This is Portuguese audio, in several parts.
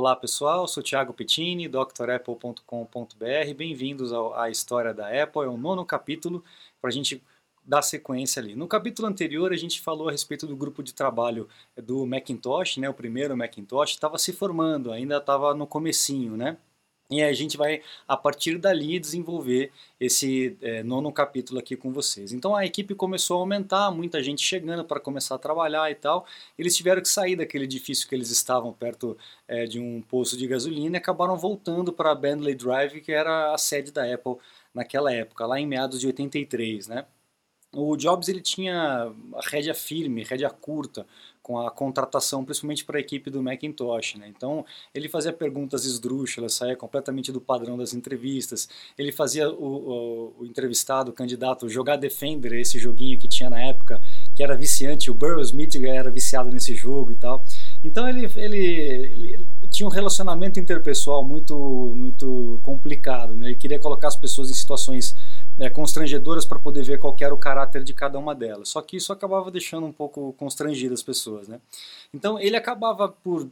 Olá pessoal, sou Thiago Pettini, drapple.com.br. Bem-vindos à história da Apple. É o nono capítulo para a gente dar sequência ali. No capítulo anterior a gente falou a respeito do grupo de trabalho do Macintosh, né? O primeiro Macintosh estava se formando, ainda estava no comecinho, né? E a gente vai, a partir dali, desenvolver esse é, nono capítulo aqui com vocês. Então a equipe começou a aumentar, muita gente chegando para começar a trabalhar e tal. Eles tiveram que sair daquele edifício que eles estavam perto é, de um poço de gasolina e acabaram voltando para a Bentley Drive, que era a sede da Apple naquela época, lá em meados de 83, né? O Jobs ele tinha rédea firme, rédea curta, com a contratação, principalmente para a equipe do Macintosh. Né? Então, ele fazia perguntas esdrúxulas, saía completamente do padrão das entrevistas. Ele fazia o, o, o, entrevistado, o candidato, jogar Defender, esse joguinho que tinha na época, que era viciante. O Burroughs Smith era viciado nesse jogo e tal. Então, ele, ele, ele tinha um relacionamento interpessoal muito, muito complicado. Né? Ele queria colocar as pessoas em situações né, constrangedoras para poder ver qual era o caráter de cada uma delas. Só que isso acabava deixando um pouco constrangidas as pessoas. Né? Então ele acabava por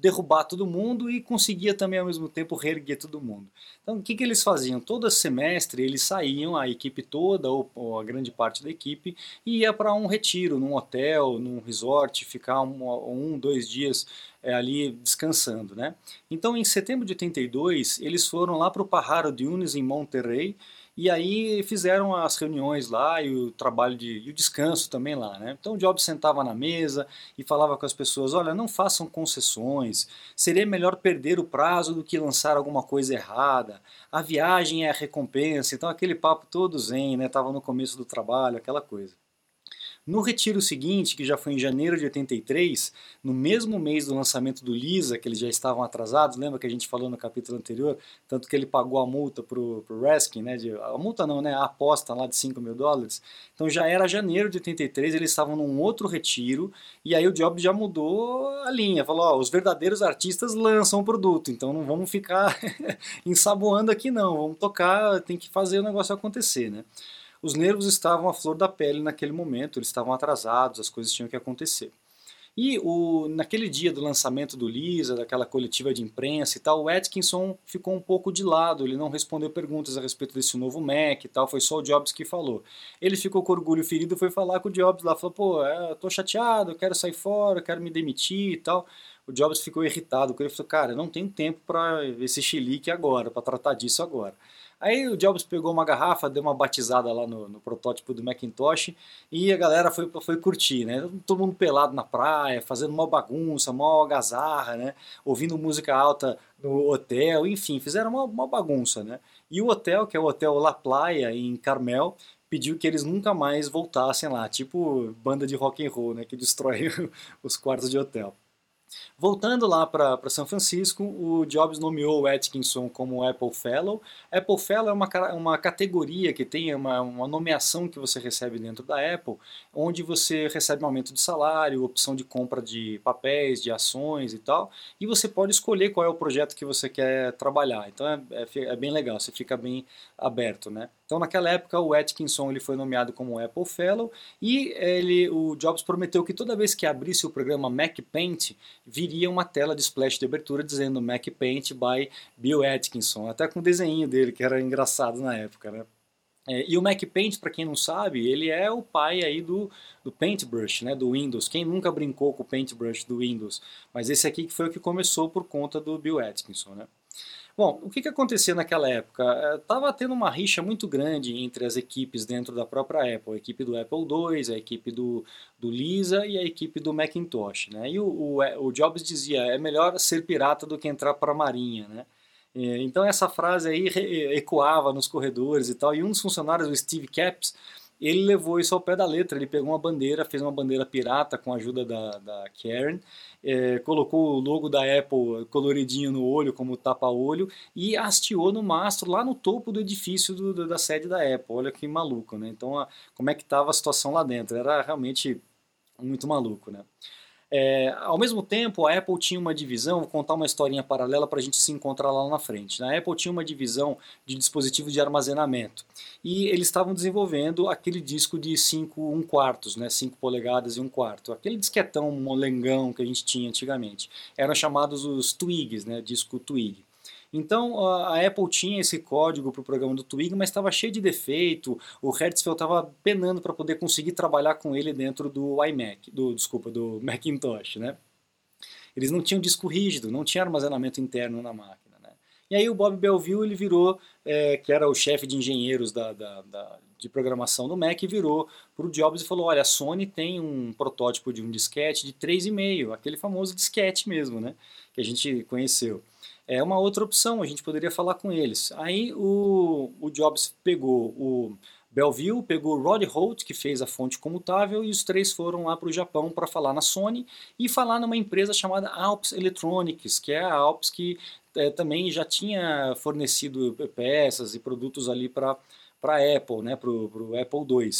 derrubar todo mundo e conseguia também ao mesmo tempo reerguer todo mundo. Então o que, que eles faziam? Todo semestre eles saíam, a equipe toda, ou, ou a grande parte da equipe, e ia para um retiro, num hotel, num resort, ficar um, um dois dias é, ali descansando. Né? Então em setembro de 82 eles foram lá para o Pajaro Dunes em Monterrey, e aí fizeram as reuniões lá e o trabalho de, e o descanso também lá, né? Então o Jobs sentava na mesa e falava com as pessoas, olha, não façam concessões, seria melhor perder o prazo do que lançar alguma coisa errada, a viagem é a recompensa, então aquele papo todo zen, né? Tava no começo do trabalho, aquela coisa. No retiro seguinte, que já foi em janeiro de 83, no mesmo mês do lançamento do Lisa, que eles já estavam atrasados, lembra que a gente falou no capítulo anterior, tanto que ele pagou a multa para o Raskin, né, de, a multa não, né, a aposta lá de 5 mil dólares, então já era janeiro de 83, eles estavam num outro retiro, e aí o Jobs já mudou a linha, falou, ó, os verdadeiros artistas lançam o produto, então não vamos ficar ensaboando aqui não, vamos tocar, tem que fazer o negócio acontecer, né. Os nervos estavam à flor da pele naquele momento, eles estavam atrasados, as coisas tinham que acontecer. E o, naquele dia do lançamento do Lisa, daquela coletiva de imprensa e tal, o Atkinson ficou um pouco de lado, ele não respondeu perguntas a respeito desse novo Mac e tal, foi só o Jobs que falou. Ele ficou com orgulho ferido, foi falar com o Jobs lá, falou, pô, é, eu tô chateado, eu quero sair fora, eu quero me demitir e tal. O Jobs ficou irritado, porque ele falou, cara, não tenho tempo para esse chilique agora, para tratar disso agora. Aí o Jobs pegou uma garrafa, deu uma batizada lá no, no, protótipo do Macintosh e a galera foi, foi curtir, né? Todo mundo pelado na praia, fazendo uma bagunça, uma algazarra, né? Ouvindo música alta no hotel, enfim, fizeram uma, uma bagunça, né? E o hotel, que é o Hotel La Playa, em Carmel, pediu que eles nunca mais voltassem lá, tipo banda de rock and roll, né? Que destrói os quartos de hotel. Voltando lá para São Francisco, o Jobs nomeou o Atkinson como Apple Fellow. Apple Fellow é uma, uma categoria que tem uma, uma nomeação que você recebe dentro da Apple, onde você recebe um aumento de salário, opção de compra de papéis, de ações e tal, e você pode escolher qual é o projeto que você quer trabalhar. Então é, é, é bem legal, você fica bem aberto, né? Então naquela época o Atkinson ele foi nomeado como Apple Fellow e ele, o Jobs prometeu que toda vez que abrisse o programa Mac Paint viria uma tela de splash de abertura dizendo Mac Paint by Bill Atkinson, até com o desenho dele que era engraçado na época, né? É, e o Mac Paint, para quem não sabe, ele é o pai aí do, do Paintbrush, né, do Windows. Quem nunca brincou com o Paintbrush do Windows? Mas esse aqui foi o que começou por conta do Bill Atkinson, né? Bom, o que, que acontecia naquela época? Estava é, tendo uma rixa muito grande entre as equipes dentro da própria Apple, a equipe do Apple II, a equipe do, do Lisa e a equipe do Macintosh. Né? E o, o, é, o Jobs dizia, é melhor ser pirata do que entrar para a marinha. Né? Então essa frase aí ecoava nos corredores e tal, e um dos funcionários, o Steve Caps, ele levou isso ao pé da letra, ele pegou uma bandeira, fez uma bandeira pirata com a ajuda da, da Karen, é, colocou o logo da Apple coloridinho no olho, como tapa-olho, e hasteou no mastro lá no topo do edifício do, da sede da Apple. Olha que maluco, né? Então, a, como é que estava a situação lá dentro? Era realmente muito maluco, né? É, ao mesmo tempo, a Apple tinha uma divisão, vou contar uma historinha paralela para a gente se encontrar lá na frente. A Apple tinha uma divisão de dispositivos de armazenamento e eles estavam desenvolvendo aquele disco de 5 1 quartos, né, 5 polegadas e 1 quarto, aquele disquetão molengão que a gente tinha antigamente. Eram chamados os Twigs, né, disco Twig. Então a Apple tinha esse código para o programa do Twig, mas estava cheio de defeito. O Hertzfeld estava penando para poder conseguir trabalhar com ele dentro do iMac, do desculpa, do Macintosh, né? Eles não tinham disco rígido, não tinha armazenamento interno na máquina. Né? E aí o Bob Belville ele virou, é, que era o chefe de engenheiros da, da, da, de programação do Mac, virou para o Jobs e falou: olha, a Sony tem um protótipo de um disquete de 3,5, aquele famoso disquete mesmo, né? Que a gente conheceu é uma outra opção, a gente poderia falar com eles. Aí o, o Jobs pegou o Bellevue, pegou o Rod Holt, que fez a fonte comutável, e os três foram lá para o Japão para falar na Sony e falar numa empresa chamada Alps Electronics, que é a Alps que é, também já tinha fornecido peças e produtos ali para a Apple, né, para o Apple II.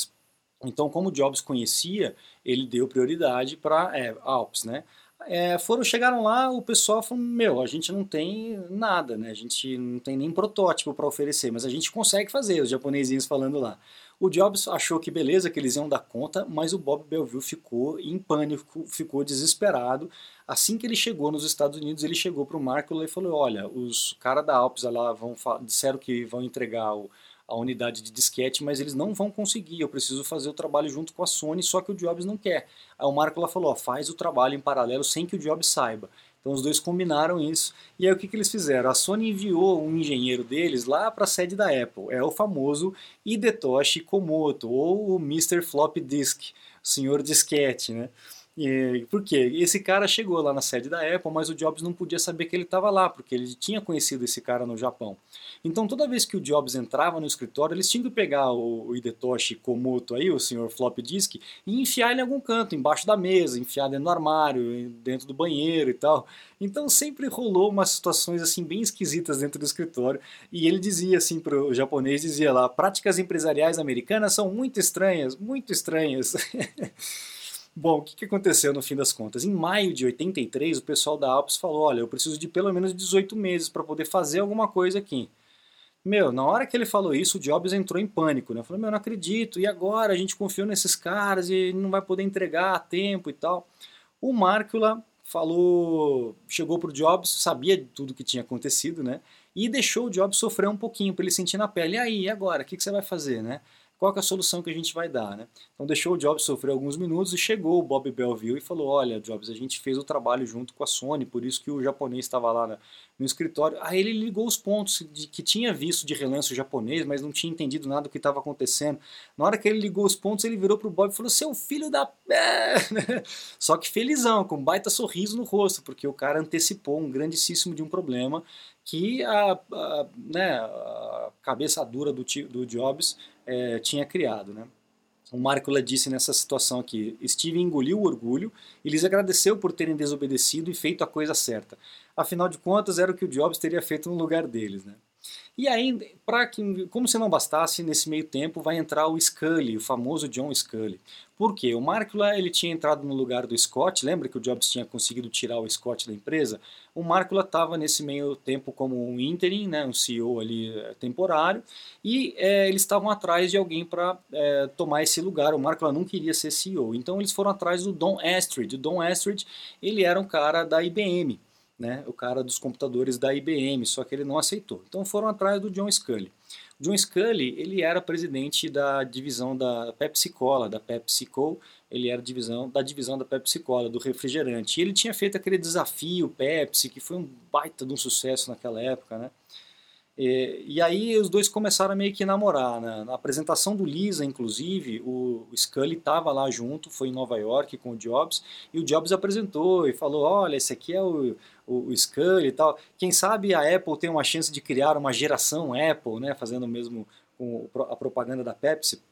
Então, como Jobs conhecia, ele deu prioridade para é, Alps, né? É, foram chegaram lá, o pessoal falou: Meu, a gente não tem nada, né? A gente não tem nem protótipo para oferecer, mas a gente consegue fazer, os japonesinhos falando lá. O Jobs achou que beleza, que eles iam dar conta, mas o Bob Belville ficou em pânico, ficou desesperado. Assim que ele chegou nos Estados Unidos, ele chegou para o Marco e falou: Olha, os caras da Alpes lá vão, disseram que vão entregar o a unidade de disquete, mas eles não vão conseguir. Eu preciso fazer o trabalho junto com a Sony, só que o Jobs não quer. Aí o Marco lá falou: ó, faz o trabalho em paralelo sem que o Jobs saiba. Então os dois combinaram isso. E aí o que, que eles fizeram? A Sony enviou um engenheiro deles lá para a sede da Apple. É o famoso Hidetoshi Komoto, ou o Mr. Flop Disk, o senhor disquete, né? E, por quê? Esse cara chegou lá na sede da Apple, mas o Jobs não podia saber que ele estava lá, porque ele tinha conhecido esse cara no Japão. Então toda vez que o Jobs entrava no escritório, eles tinham que pegar o, o Hidetoshi Komoto aí, o senhor flop disk, e enfiar ele em algum canto, embaixo da mesa, enfiar dentro do armário, dentro do banheiro e tal. Então sempre rolou umas situações assim bem esquisitas dentro do escritório, e ele dizia assim para o japonês, dizia lá, práticas empresariais americanas são muito estranhas, muito estranhas. Bom, o que, que aconteceu no fim das contas? Em maio de 83, o pessoal da Alps falou: olha, eu preciso de pelo menos 18 meses para poder fazer alguma coisa aqui. Meu, na hora que ele falou isso, o Jobs entrou em pânico, né? Falou, meu, não acredito, e agora? A gente confiou nesses caras e não vai poder entregar a tempo e tal. O Markula falou, chegou pro Jobs, sabia de tudo que tinha acontecido, né? E deixou o Jobs sofrer um pouquinho, para ele sentir na pele. E aí, agora? O que, que você vai fazer, né? Qual é a solução que a gente vai dar, né? Então deixou o Jobs sofrer alguns minutos e chegou o Bob Belleville e falou, olha Jobs, a gente fez o trabalho junto com a Sony, por isso que o japonês estava lá no escritório. Aí ele ligou os pontos de que tinha visto de relance o japonês, mas não tinha entendido nada do que estava acontecendo. Na hora que ele ligou os pontos, ele virou pro Bob e falou, seu filho da... Só que felizão, com um baita sorriso no rosto, porque o cara antecipou um grandíssimo de um problema que a, a, né, a cabeça dura do, do Jobs é, tinha criado. Né? O Markula disse nessa situação aqui: Steve engoliu o orgulho e lhes agradeceu por terem desobedecido e feito a coisa certa. Afinal de contas, era o que o Jobs teria feito no lugar deles. Né? E aí, para que, como se não bastasse, nesse meio tempo vai entrar o Scully, o famoso John Scully. Por quê? O Markula ele tinha entrado no lugar do Scott, lembra que o Jobs tinha conseguido tirar o Scott da empresa? O Markula estava nesse meio tempo como um interim, né, um CEO ali eh, temporário, e é, eles estavam atrás de alguém para é, tomar esse lugar. O Markula não queria ser CEO, então eles foram atrás do Don Astrid. O Don Astrid ele era um cara da IBM, né, o cara dos computadores da IBM, só que ele não aceitou. Então foram atrás do John Scully. John Scully, ele era presidente da divisão da Pepsi Cola, da PepsiCo, ele era divisão, da divisão da Pepsi Cola, do refrigerante. E ele tinha feito aquele desafio Pepsi, que foi um baita de um sucesso naquela época, né? E, e, aí os dois começaram a meio que namorar. Né? Na apresentação do Lisa, inclusive, o, Scully estava lá junto, foi em Nova York com o Jobs, e o Jobs apresentou e falou: Olha, esse aqui é o, o, o Scully e tal. Quem sabe a Apple tem uma chance de criar uma geração Apple, né? fazendo mesmo com a propaganda da Pepsi.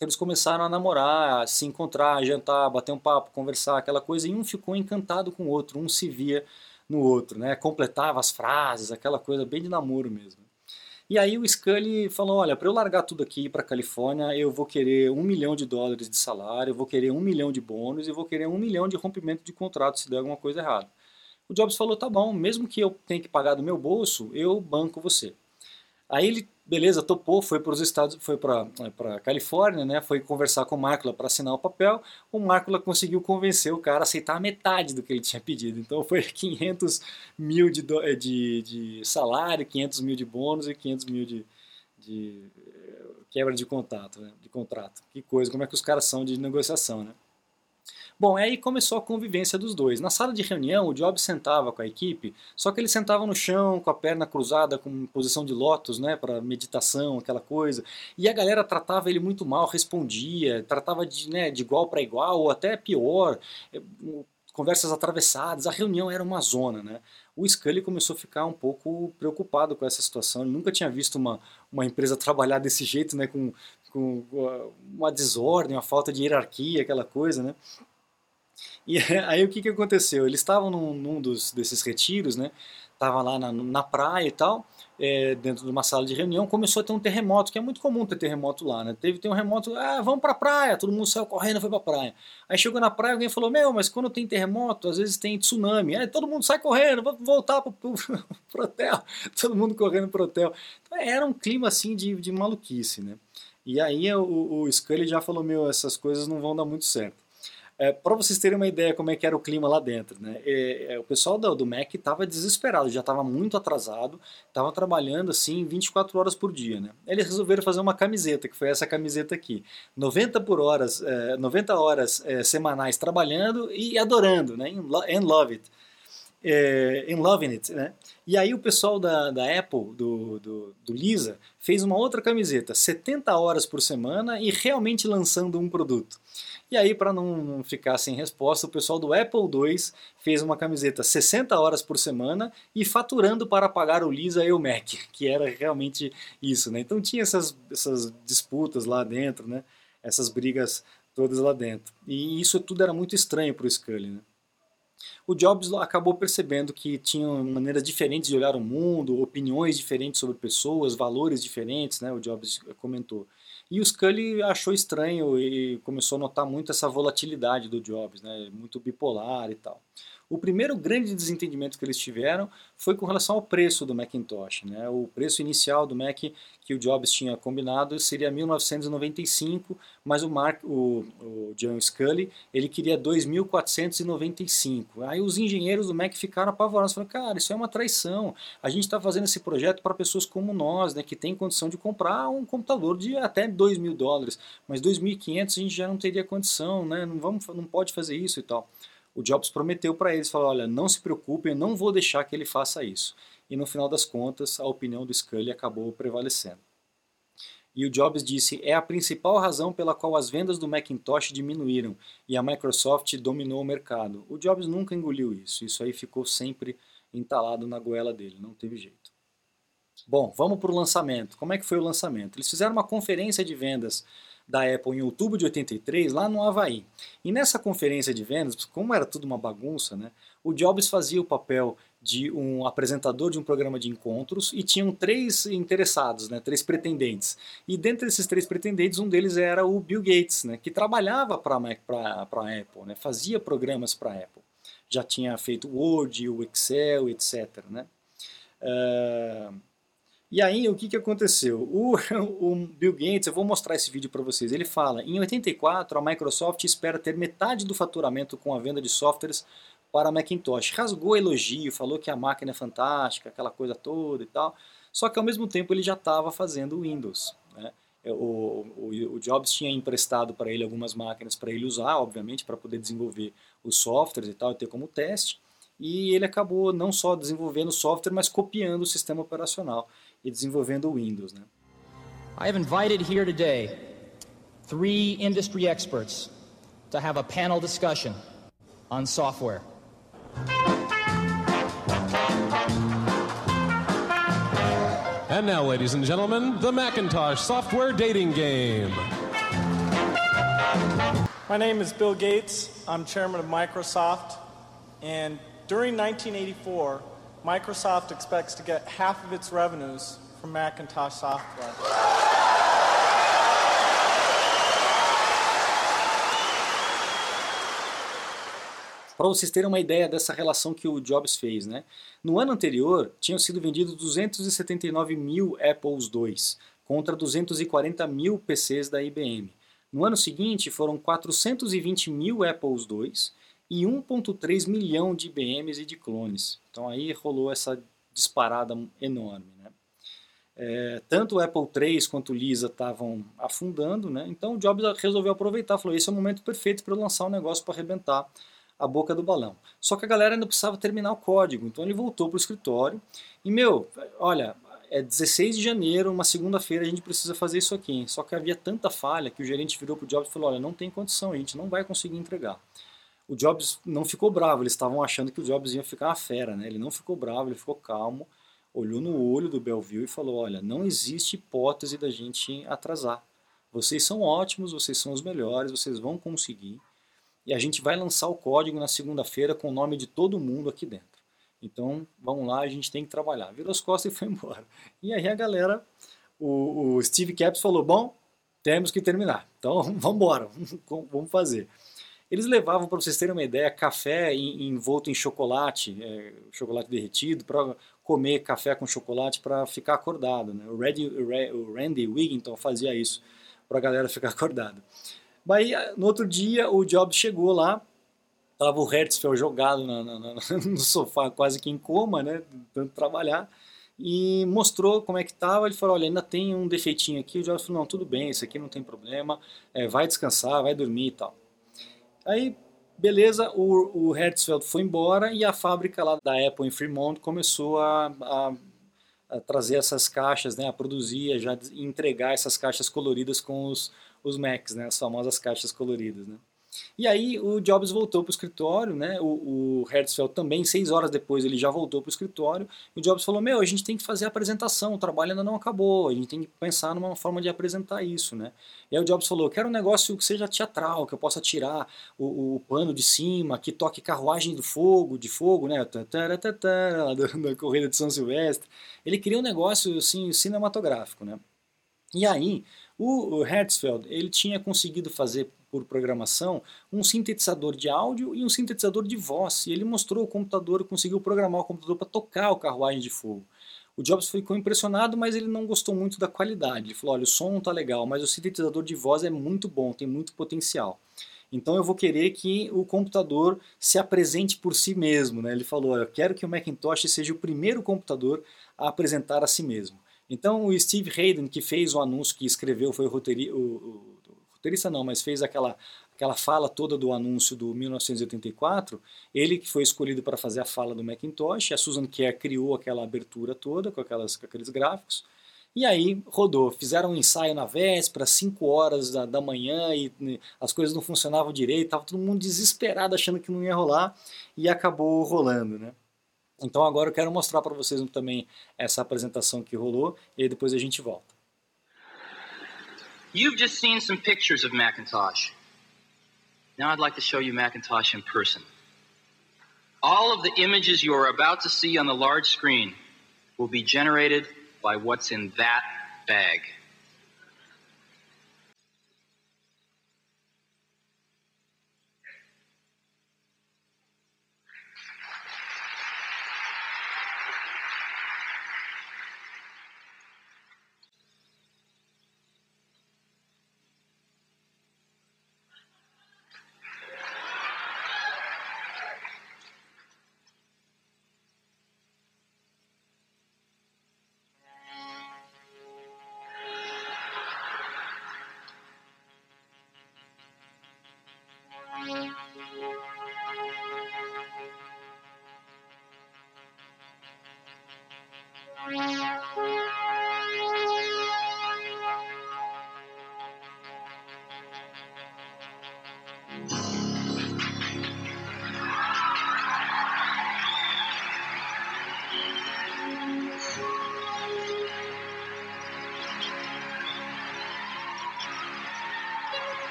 Eles começaram a namorar, a se encontrar, jantar, bater um papo, conversar, aquela coisa, e um ficou encantado com o outro, um se via no outro, né? Completava as frases, aquela coisa bem de namoro mesmo. E aí o Scully falou, olha, para eu largar tudo aqui para Califórnia, eu vou querer um milhão de dólares de salário, eu vou querer um milhão de bônus e vou querer um milhão de rompimento de contrato se der alguma coisa errada. O Jobs falou, tá bom, mesmo que eu tenha que pagar do meu bolso, eu banco você. Aí ele, beleza, topou, foi para os Estados, foi para para Califórnia, né? Foi conversar com o Mácula para assinar o papel. O Mácula conseguiu convencer o cara a aceitar metade do que ele tinha pedido. Então foi 500 mil de, eh, de, de salário, 500 mil de bônus e 500 mil de, de eh, quebra de contato, né? de contrato. Que coisa, como é que os caras são de negociação, né? Bom, aí começou a convivência dos dois. Na sala de reunião, o Jobs sentava com a equipe, só que ele sentava no chão, com a perna cruzada, com posição de lótus, né, para meditação, aquela coisa. E a galera tratava ele muito mal, respondia, tratava de, né, de igual para igual, ou até pior, eh, conversas atravessadas. A reunião era uma zona, né? O Scully começou a ficar um pouco preocupado com essa situação. Ele nunca tinha visto uma, uma empresa trabalhar desse jeito, né, com, com uma desordem, uma falta de hierarquia, aquela coisa, né? E aí o que, que aconteceu? Eles estavam num, num dos, desses retiros, né? Tava lá na, na praia e tal, é, dentro de uma sala de reunião, começou a ter um terremoto, que é muito comum ter terremoto lá, né? Teve ter um terremoto, ah, vamos pra praia, todo mundo saiu correndo, foi pra praia. Aí chegou na praia, alguém falou, meu, mas quando tem terremoto, às vezes tem tsunami. Aí todo mundo sai correndo, vamos voltar pro, pro, pro hotel, todo mundo correndo pro hotel. Então, era um clima assim de, de maluquice, né? E aí o, o Scully já falou, meu, essas coisas não vão dar muito certo. É, para vocês terem uma ideia como é que era o clima lá dentro, né? É, é, o pessoal do, do Mac estava desesperado, já estava muito atrasado, estava trabalhando assim 24 horas por dia, né? Eles resolveram fazer uma camiseta, que foi essa camiseta aqui. 90 por horas, 90 é, horas é, semanais trabalhando e adorando, né? And love it. É, in Loving It, né? E aí o pessoal da, da Apple, do, do, do, Lisa, fez uma outra camiseta, 70 horas por semana e realmente lançando um produto. E aí, para não ficar sem resposta, o pessoal do Apple II fez uma camiseta 60 horas por semana e faturando para pagar o Lisa e o Mac, que era realmente isso, né? Então tinha essas, essas disputas lá dentro, né? Essas brigas todas lá dentro. E isso tudo era muito estranho para o Scully, né? O Jobs acabou percebendo que tinham maneiras diferentes de olhar o mundo, opiniões diferentes sobre pessoas, valores diferentes, né? O Jobs comentou. E o Scully achou estranho e começou a notar muito essa volatilidade do Jobs, né? muito bipolar e tal. O primeiro grande desentendimento que eles tiveram foi com relação ao preço do Macintosh. Né? O preço inicial do Mac que o Jobs tinha combinado seria 1995, mas o, Mark, o, o John Scully ele queria 2.495. Aí os engenheiros do Mac ficaram apavorados, falaram, cara, isso é uma traição. A gente está fazendo esse projeto para pessoas como nós, né, que tem condição de comprar um computador de até 2 mil dólares, mas 2.500 a gente já não teria condição, né? não, vamos, não pode fazer isso e tal o Jobs prometeu para eles, falou, olha, não se preocupem, eu não vou deixar que ele faça isso. E no final das contas, a opinião do Scully acabou prevalecendo. E o Jobs disse, é a principal razão pela qual as vendas do Macintosh diminuíram e a Microsoft dominou o mercado. O Jobs nunca engoliu isso, isso aí ficou sempre entalado na goela dele, não teve jeito. Bom, vamos para o lançamento. Como é que foi o lançamento? Eles fizeram uma conferência de vendas da Apple em outubro de 83, lá no Havaí. E nessa conferência de vendas, como era tudo uma bagunça, né, o Jobs fazia o papel de um apresentador de um programa de encontros e tinham três interessados, né, três pretendentes. E dentre esses três pretendentes, um deles era o Bill Gates, né, que trabalhava para a Apple, né, fazia programas para a Apple. Já tinha feito o Word, o Excel, etc. Né? Uh, e aí, o que, que aconteceu? O, o, Bill Gates, eu vou mostrar esse vídeo para vocês, ele fala, em 84 a Microsoft espera ter metade do faturamento com a venda de softwares para Macintosh. Rasgou elogio, falou que a máquina é fantástica, aquela coisa toda e tal, só que ao mesmo tempo ele já estava fazendo Windows. Né? É, o, o, o, Jobs tinha emprestado para ele algumas máquinas para ele usar, obviamente, para poder desenvolver os softwares e tal, e ter como teste, e ele acabou não só desenvolvendo software, mas copiando o sistema operacional e desenvolvendo o Windows. Né? I have invited here today three industry experts to have a panel discussion on software. And now, ladies and gentlemen, the Macintosh software dating game. My name is Bill Gates. I'm chairman of Microsoft. And during 1984, Microsoft expects to get half of its revenues from Macintosh Software. Para vocês terem uma ideia dessa relação que o Jobs fez, né? No ano anterior, tinham sido vendidos 279 mil Apples II, contra 240 mil PCs da IBM. No ano seguinte, foram 420 mil Apples II e 1.3 milhão de IBMs e de clones. Então aí rolou essa disparada enorme. Né? É, tanto o Apple III quanto o Lisa estavam afundando, né? então o Jobs resolveu aproveitar, falou, esse é o momento perfeito para lançar um negócio para arrebentar a boca do balão. Só que a galera ainda precisava terminar o código, então ele voltou para o escritório e, meu, olha, é 16 de janeiro, uma segunda-feira, a gente precisa fazer isso aqui. Só que havia tanta falha que o gerente virou para o Jobs e falou, olha, não tem condição, a gente não vai conseguir entregar. O Jobs não ficou bravo, eles estavam achando que o Jobs ia ficar uma fera, né? Ele não ficou bravo, ele ficou calmo, olhou no olho do Bellevue e falou, olha, não existe hipótese da gente atrasar. Vocês são ótimos, vocês são os melhores, vocês vão conseguir e a gente vai lançar o código na segunda-feira com o nome de todo mundo aqui dentro. Então, vamos lá, a gente tem que trabalhar. Virou as costas e foi embora. E aí a galera, o, o Steve Caps falou, bom, temos que terminar. Então, vamos embora, vamos fazer. Eles levavam, para vocês terem uma ideia, café envolto em chocolate, é, chocolate derretido, para comer café com chocolate para ficar acordado. Né? O, Randy, o Randy Wigginton fazia isso para a galera ficar acordada. Aí, no outro dia, o Jobs chegou lá, tava o Hertzfeld jogado na, na, na, no sofá, quase que em coma, né, tanto trabalhar, e mostrou como é que estava. Ele falou: Olha, ainda tem um defeitinho aqui. O Jobs falou: Não, tudo bem, isso aqui não tem problema, é, vai descansar, vai dormir e tal. Aí, beleza, o, o Hertzfeld foi embora e a fábrica lá da Apple em Fremont começou a, a, a trazer essas caixas, né, a produzir, a já entregar essas caixas coloridas com os os Macs, né, as famosas caixas coloridas. Né. E aí o Jobs voltou para o escritório, né? O, o Hertzfeld também, seis horas depois, ele já voltou para o escritório. E o Jobs falou: Meu, a gente tem que fazer a apresentação, o trabalho ainda não acabou, a gente tem que pensar numa forma de apresentar isso, né? E aí o Jobs falou: Quero um negócio que seja teatral, que eu possa tirar o, o pano de cima, que toque carruagem do fogo, de fogo, né? Da corrida de São Silvestre. Ele queria um negócio assim, cinematográfico, né? E aí o Hertzfeld ele tinha conseguido fazer por programação um sintetizador de áudio e um sintetizador de voz. E ele mostrou o computador, conseguiu programar o computador para tocar o Carruagem de Fogo. O Jobs ficou impressionado, mas ele não gostou muito da qualidade. Ele falou: olha, o som não está legal, mas o sintetizador de voz é muito bom, tem muito potencial. Então eu vou querer que o computador se apresente por si mesmo. Né? Ele falou: eu quero que o Macintosh seja o primeiro computador a apresentar a si mesmo. Então o Steve Hayden, que fez o anúncio, que escreveu, foi o, roteiri, o, roteirista não, mas fez aquela, aquela fala toda do anúncio do 1984, ele que foi escolhido para fazer a fala do Macintosh, a Susan Kerr criou aquela abertura toda com, aquelas, com aqueles gráficos, e aí rodou, fizeram um ensaio na véspera, 5 horas da, da manhã, e, e as coisas não funcionavam direito, estava todo mundo desesperado achando que não ia rolar, e acabou rolando, né? Então agora eu quero mostrar para vocês também essa apresentação que rolou e aí depois a gente volta. You've just seen some pictures of Macintosh. Now I'd like to show you Macintosh in person. All of the images you are about to see on the large screen will be generated by what's in that bag.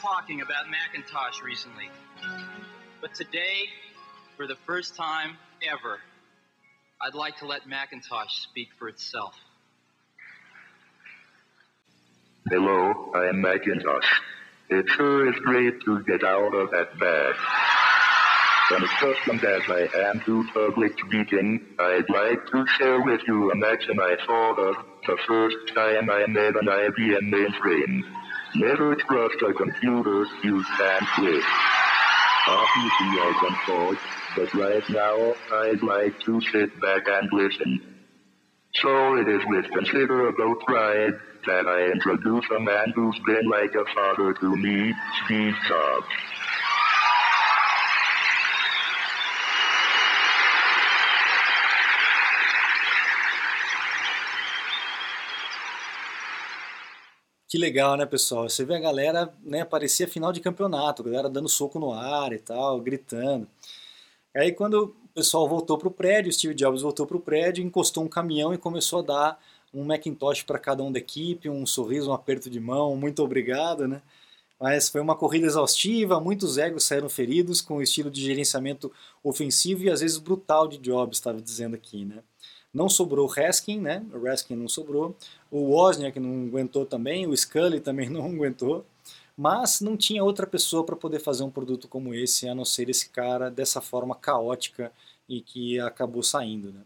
Talking about Macintosh recently. But today, for the first time ever, I'd like to let Macintosh speak for itself. Hello, I am Macintosh. It sure is great to get out of that bag. And accustomed as I am to public speaking, I'd like to share with you a maxim I thought of the first time I made an IBM mainframe. Never trust a computer you can't with. Obviously I can talk, but right now I'd like to sit back and listen. So it is with considerable pride that I introduce a man who's been like a father to me, Steve Jobs. Que legal, né, pessoal? Você vê a galera, né, parecia final de campeonato, a galera dando soco no ar e tal, gritando. Aí quando o pessoal voltou pro prédio, Steve Jobs voltou pro prédio, encostou um caminhão e começou a dar um Macintosh para cada um da equipe, um sorriso, um aperto de mão, muito obrigado, né? Mas foi uma corrida exaustiva, muitos egos saíram feridos com o estilo de gerenciamento ofensivo e às vezes brutal de Jobs, estava dizendo aqui, né? Não sobrou o Raskin, né? O Raskin não sobrou. O Wozniak não aguentou também, o Scully também não aguentou. Mas não tinha outra pessoa para poder fazer um produto como esse, a não ser esse cara dessa forma caótica e que acabou saindo, né?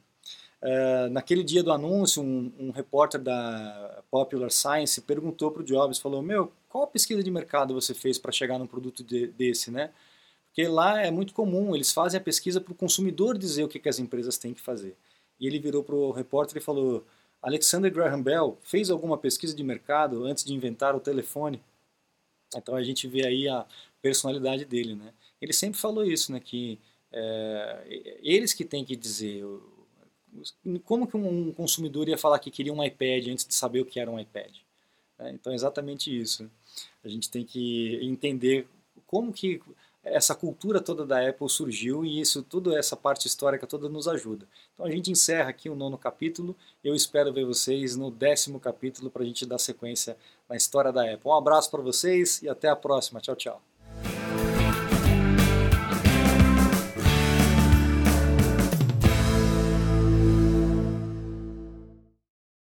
Uh, naquele dia do anúncio, um, um, repórter da Popular Science perguntou para o Jobs, falou, meu, qual pesquisa de mercado você fez para chegar num produto de, desse, né? Porque lá é muito comum, eles fazem a pesquisa para o consumidor dizer o que, que as empresas têm que fazer. E ele virou para o repórter e falou: Alexander Graham Bell fez alguma pesquisa de mercado antes de inventar o telefone? Então a gente vê aí a personalidade dele, né? Ele sempre falou isso, né? Que é, eles que têm que dizer como que um consumidor ia falar que queria um iPad antes de saber o que era um iPad. É, então é exatamente isso. A gente tem que entender como que essa cultura toda da Apple surgiu e isso, toda essa parte histórica toda nos ajuda. Então a gente encerra aqui o nono capítulo. Eu espero ver vocês no décimo capítulo para a gente dar sequência na história da Apple. Um abraço para vocês e até a próxima. Tchau, tchau.